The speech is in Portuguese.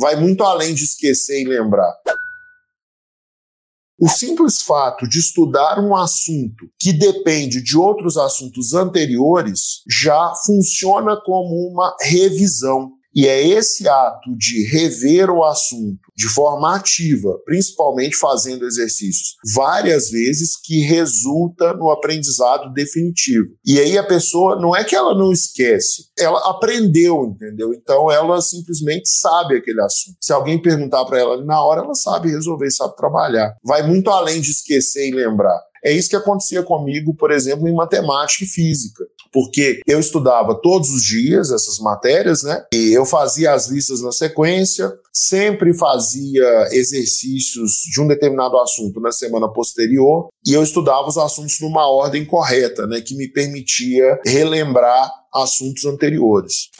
vai muito além de esquecer e lembrar. O simples fato de estudar um assunto que depende de outros assuntos anteriores já funciona como uma revisão. E é esse ato de rever o assunto de forma ativa, principalmente fazendo exercícios várias vezes, que resulta no aprendizado definitivo. E aí a pessoa não é que ela não esquece, ela aprendeu, entendeu? Então ela simplesmente sabe aquele assunto. Se alguém perguntar para ela na hora, ela sabe resolver, sabe trabalhar. Vai muito além de esquecer e lembrar. É isso que acontecia comigo, por exemplo, em matemática e física porque eu estudava todos os dias essas matérias, né? E eu fazia as listas na sequência, sempre fazia exercícios de um determinado assunto na semana posterior, e eu estudava os assuntos numa ordem correta, né? Que me permitia relembrar assuntos anteriores.